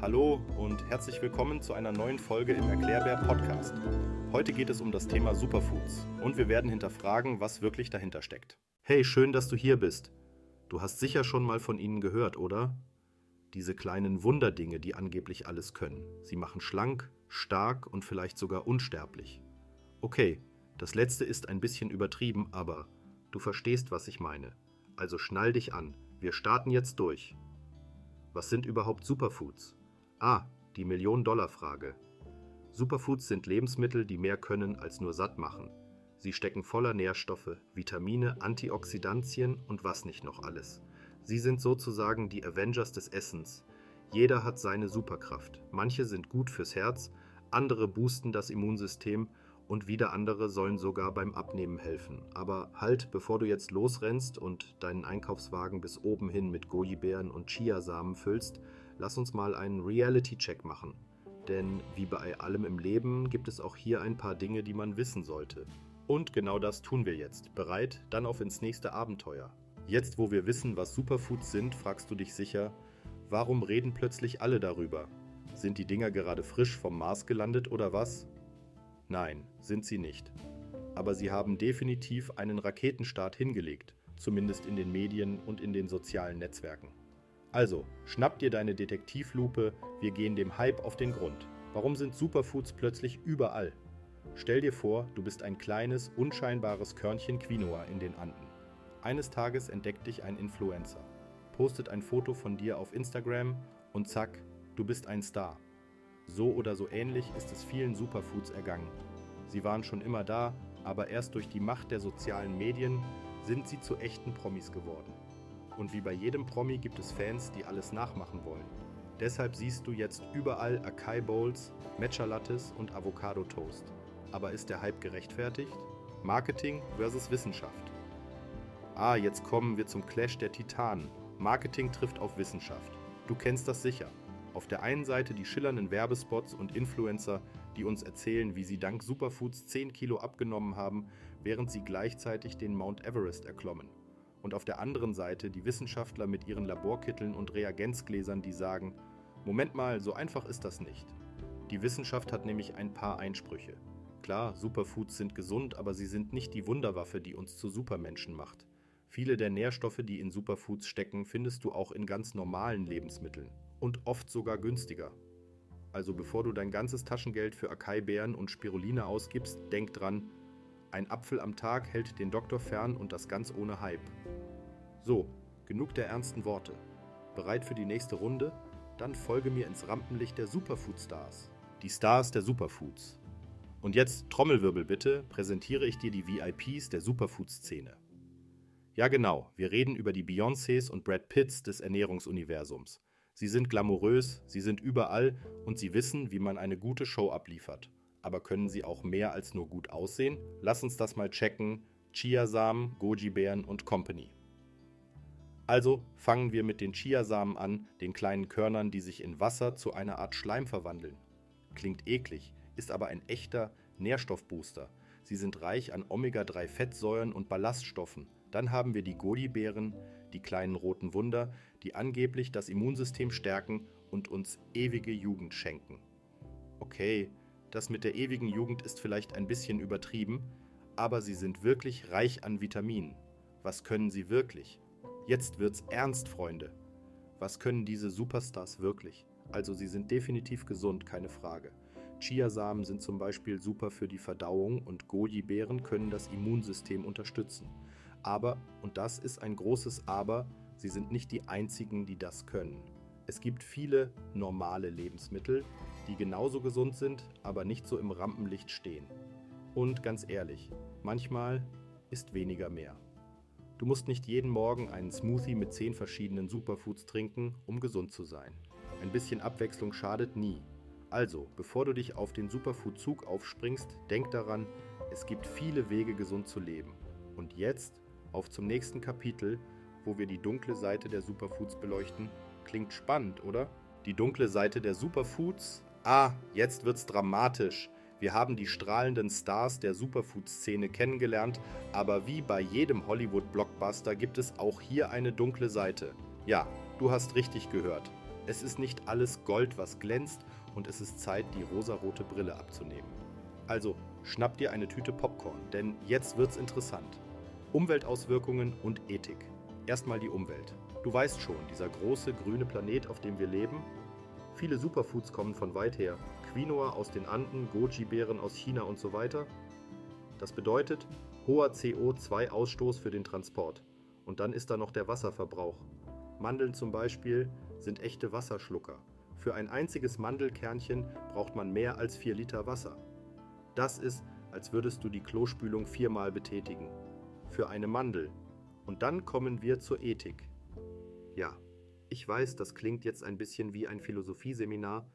Hallo und herzlich willkommen zu einer neuen Folge im Erklärbär Podcast. Heute geht es um das Thema Superfoods und wir werden hinterfragen, was wirklich dahinter steckt. Hey, schön, dass du hier bist. Du hast sicher schon mal von ihnen gehört, oder? Diese kleinen Wunderdinge, die angeblich alles können. Sie machen schlank, stark und vielleicht sogar unsterblich. Okay, das letzte ist ein bisschen übertrieben, aber du verstehst, was ich meine. Also schnall dich an. Wir starten jetzt durch. Was sind überhaupt Superfoods? Ah, die Million-Dollar-Frage. Superfoods sind Lebensmittel, die mehr können als nur satt machen. Sie stecken voller Nährstoffe, Vitamine, Antioxidantien und was nicht noch alles. Sie sind sozusagen die Avengers des Essens. Jeder hat seine Superkraft. Manche sind gut fürs Herz, andere boosten das Immunsystem und wieder andere sollen sogar beim Abnehmen helfen. Aber halt, bevor du jetzt losrennst und deinen Einkaufswagen bis oben hin mit Goji-Beeren und Chiasamen füllst, lass uns mal einen Reality-Check machen. Denn wie bei allem im Leben gibt es auch hier ein paar Dinge, die man wissen sollte. Und genau das tun wir jetzt. Bereit? Dann auf ins nächste Abenteuer. Jetzt, wo wir wissen, was Superfoods sind, fragst du dich sicher, warum reden plötzlich alle darüber? Sind die Dinger gerade frisch vom Mars gelandet oder was? Nein, sind sie nicht. Aber sie haben definitiv einen Raketenstart hingelegt, zumindest in den Medien und in den sozialen Netzwerken. Also, schnapp dir deine Detektivlupe, wir gehen dem Hype auf den Grund. Warum sind Superfoods plötzlich überall? Stell dir vor, du bist ein kleines, unscheinbares Körnchen Quinoa in den Anden. Eines Tages entdeckt dich ein Influencer, postet ein Foto von dir auf Instagram und zack, du bist ein Star. So oder so ähnlich ist es vielen Superfoods ergangen. Sie waren schon immer da, aber erst durch die Macht der sozialen Medien sind sie zu echten Promis geworden. Und wie bei jedem Promi gibt es Fans, die alles nachmachen wollen. Deshalb siehst du jetzt überall Acai Bowls, Matcha Lattes und Avocado Toast. Aber ist der Hype gerechtfertigt? Marketing versus Wissenschaft. Ah, jetzt kommen wir zum Clash der Titanen. Marketing trifft auf Wissenschaft. Du kennst das sicher. Auf der einen Seite die schillernden Werbespots und Influencer, die uns erzählen, wie sie dank Superfoods 10 Kilo abgenommen haben, während sie gleichzeitig den Mount Everest erklommen. Und auf der anderen Seite die Wissenschaftler mit ihren Laborkitteln und Reagenzgläsern, die sagen, Moment mal, so einfach ist das nicht. Die Wissenschaft hat nämlich ein paar Einsprüche. Klar, Superfoods sind gesund, aber sie sind nicht die Wunderwaffe, die uns zu Supermenschen macht. Viele der Nährstoffe, die in Superfoods stecken, findest du auch in ganz normalen Lebensmitteln und oft sogar günstiger. Also bevor du dein ganzes Taschengeld für Acai-Beeren und Spiruline ausgibst, denk dran, ein Apfel am Tag hält den Doktor fern und das ganz ohne Hype. So, genug der ernsten Worte. Bereit für die nächste Runde? Dann folge mir ins Rampenlicht der Superfood-Stars. Die Stars der Superfoods. Und jetzt Trommelwirbel bitte, präsentiere ich dir die VIPs der Superfood-Szene. Ja genau, wir reden über die Beyoncés und Brad Pitts des Ernährungsuniversums. Sie sind glamourös, sie sind überall und sie wissen, wie man eine gute Show abliefert. Aber können sie auch mehr als nur gut aussehen? Lass uns das mal checken. Chiasamen, Goji-Beeren und Company. Also fangen wir mit den Chiasamen an, den kleinen Körnern, die sich in Wasser zu einer Art Schleim verwandeln. Klingt eklig, ist aber ein echter Nährstoffbooster. Sie sind reich an Omega-3-Fettsäuren und Ballaststoffen dann haben wir die Goli-Beeren, die kleinen roten Wunder, die angeblich das Immunsystem stärken und uns ewige Jugend schenken. Okay, das mit der ewigen Jugend ist vielleicht ein bisschen übertrieben, aber sie sind wirklich reich an Vitaminen. Was können sie wirklich? Jetzt wird's ernst, Freunde. Was können diese Superstars wirklich? Also sie sind definitiv gesund, keine Frage. Chiasamen sind zum Beispiel super für die Verdauung und Goji-Beeren können das Immunsystem unterstützen. Aber, und das ist ein großes Aber, sie sind nicht die einzigen, die das können. Es gibt viele normale Lebensmittel, die genauso gesund sind, aber nicht so im Rampenlicht stehen. Und ganz ehrlich, manchmal ist weniger mehr. Du musst nicht jeden Morgen einen Smoothie mit 10 verschiedenen Superfoods trinken, um gesund zu sein. Ein bisschen Abwechslung schadet nie. Also, bevor du dich auf den Superfood-Zug aufspringst, denk daran, es gibt viele Wege, gesund zu leben. Und jetzt auf zum nächsten Kapitel, wo wir die dunkle Seite der Superfoods beleuchten. Klingt spannend, oder? Die dunkle Seite der Superfoods? Ah, jetzt wird's dramatisch. Wir haben die strahlenden Stars der Superfood-Szene kennengelernt, aber wie bei jedem Hollywood-Blockbuster gibt es auch hier eine dunkle Seite. Ja, du hast richtig gehört. Es ist nicht alles Gold, was glänzt, und es ist Zeit, die rosarote Brille abzunehmen. Also schnapp dir eine Tüte Popcorn, denn jetzt wird's interessant. Umweltauswirkungen und Ethik. Erstmal die Umwelt. Du weißt schon, dieser große grüne Planet, auf dem wir leben. Viele Superfoods kommen von weit her. Quinoa aus den Anden, Goji-Beeren aus China und so weiter. Das bedeutet hoher CO2-Ausstoß für den Transport. Und dann ist da noch der Wasserverbrauch. Mandeln zum Beispiel sind echte Wasserschlucker. Für ein einziges Mandelkernchen braucht man mehr als 4 Liter Wasser. Das ist, als würdest du die Klospülung viermal betätigen. Für eine Mandel. Und dann kommen wir zur Ethik. Ja, ich weiß, das klingt jetzt ein bisschen wie ein Philosophieseminar,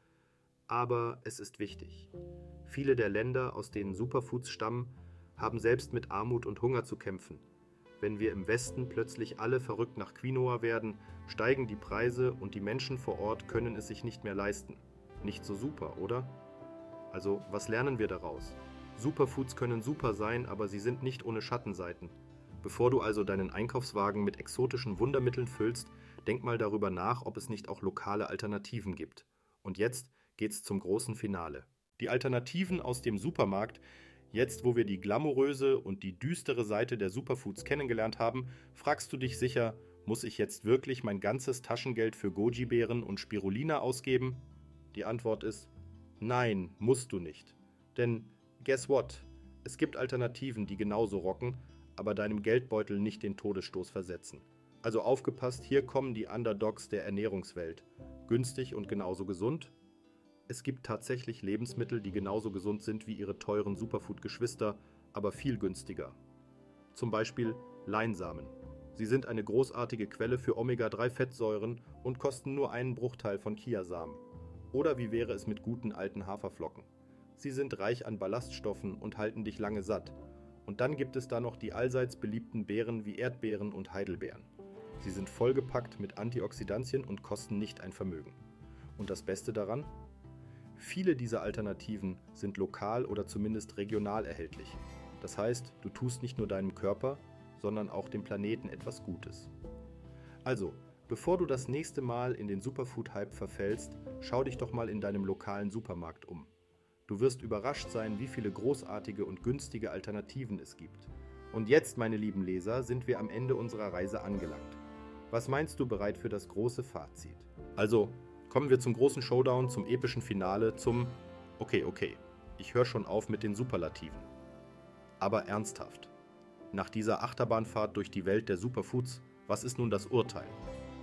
aber es ist wichtig. Viele der Länder, aus denen Superfoods stammen, haben selbst mit Armut und Hunger zu kämpfen. Wenn wir im Westen plötzlich alle verrückt nach Quinoa werden, steigen die Preise und die Menschen vor Ort können es sich nicht mehr leisten. Nicht so super, oder? Also, was lernen wir daraus? Superfoods können super sein, aber sie sind nicht ohne Schattenseiten. Bevor du also deinen Einkaufswagen mit exotischen Wundermitteln füllst, Denk mal darüber nach, ob es nicht auch lokale Alternativen gibt. Und jetzt geht's zum großen Finale. Die Alternativen aus dem Supermarkt, jetzt wo wir die glamouröse und die düstere Seite der Superfoods kennengelernt haben, fragst du dich sicher, muss ich jetzt wirklich mein ganzes Taschengeld für Goji-Beeren und Spirulina ausgeben? Die Antwort ist nein, musst du nicht. Denn guess what? Es gibt Alternativen, die genauso rocken, aber deinem Geldbeutel nicht den Todesstoß versetzen. Also aufgepasst, hier kommen die Underdogs der Ernährungswelt. Günstig und genauso gesund. Es gibt tatsächlich Lebensmittel, die genauso gesund sind wie ihre teuren Superfood-Geschwister, aber viel günstiger. Zum Beispiel Leinsamen. Sie sind eine großartige Quelle für Omega-3-Fettsäuren und kosten nur einen Bruchteil von Chiasamen. Oder wie wäre es mit guten alten Haferflocken? Sie sind reich an Ballaststoffen und halten dich lange satt. Und dann gibt es da noch die allseits beliebten Beeren wie Erdbeeren und Heidelbeeren. Sie sind vollgepackt mit Antioxidantien und kosten nicht ein Vermögen. Und das Beste daran? Viele dieser Alternativen sind lokal oder zumindest regional erhältlich. Das heißt, du tust nicht nur deinem Körper, sondern auch dem Planeten etwas Gutes. Also, bevor du das nächste Mal in den Superfood-Hype verfällst, schau dich doch mal in deinem lokalen Supermarkt um. Du wirst überrascht sein, wie viele großartige und günstige Alternativen es gibt. Und jetzt, meine lieben Leser, sind wir am Ende unserer Reise angelangt. Was meinst du bereit für das große Fazit? Also, kommen wir zum großen Showdown, zum epischen Finale, zum Okay, okay. Ich höre schon auf mit den Superlativen. Aber ernsthaft. Nach dieser Achterbahnfahrt durch die Welt der Superfoods, was ist nun das Urteil?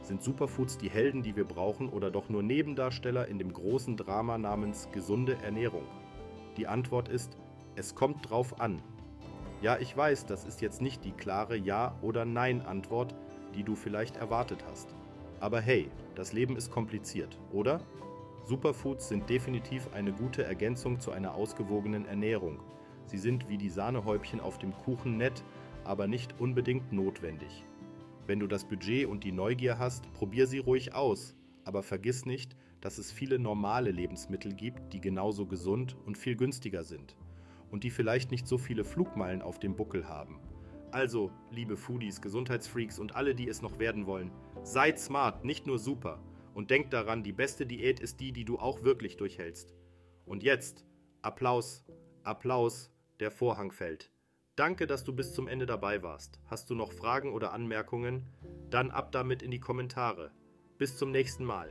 Sind Superfoods die Helden, die wir brauchen, oder doch nur Nebendarsteller in dem großen Drama namens gesunde Ernährung? Die Antwort ist, es kommt drauf an. Ja, ich weiß, das ist jetzt nicht die klare Ja- oder Nein-Antwort, die du vielleicht erwartet hast. Aber hey, das Leben ist kompliziert, oder? Superfoods sind definitiv eine gute Ergänzung zu einer ausgewogenen Ernährung. Sie sind wie die Sahnehäubchen auf dem Kuchen nett, aber nicht unbedingt notwendig. Wenn du das Budget und die Neugier hast, probier sie ruhig aus, aber vergiss nicht, dass es viele normale Lebensmittel gibt, die genauso gesund und viel günstiger sind und die vielleicht nicht so viele Flugmeilen auf dem Buckel haben. Also, liebe Foodies, Gesundheitsfreaks und alle, die es noch werden wollen, seid smart, nicht nur super. Und denkt daran, die beste Diät ist die, die du auch wirklich durchhältst. Und jetzt, Applaus, Applaus, der Vorhang fällt. Danke, dass du bis zum Ende dabei warst. Hast du noch Fragen oder Anmerkungen? Dann ab damit in die Kommentare. Bis zum nächsten Mal.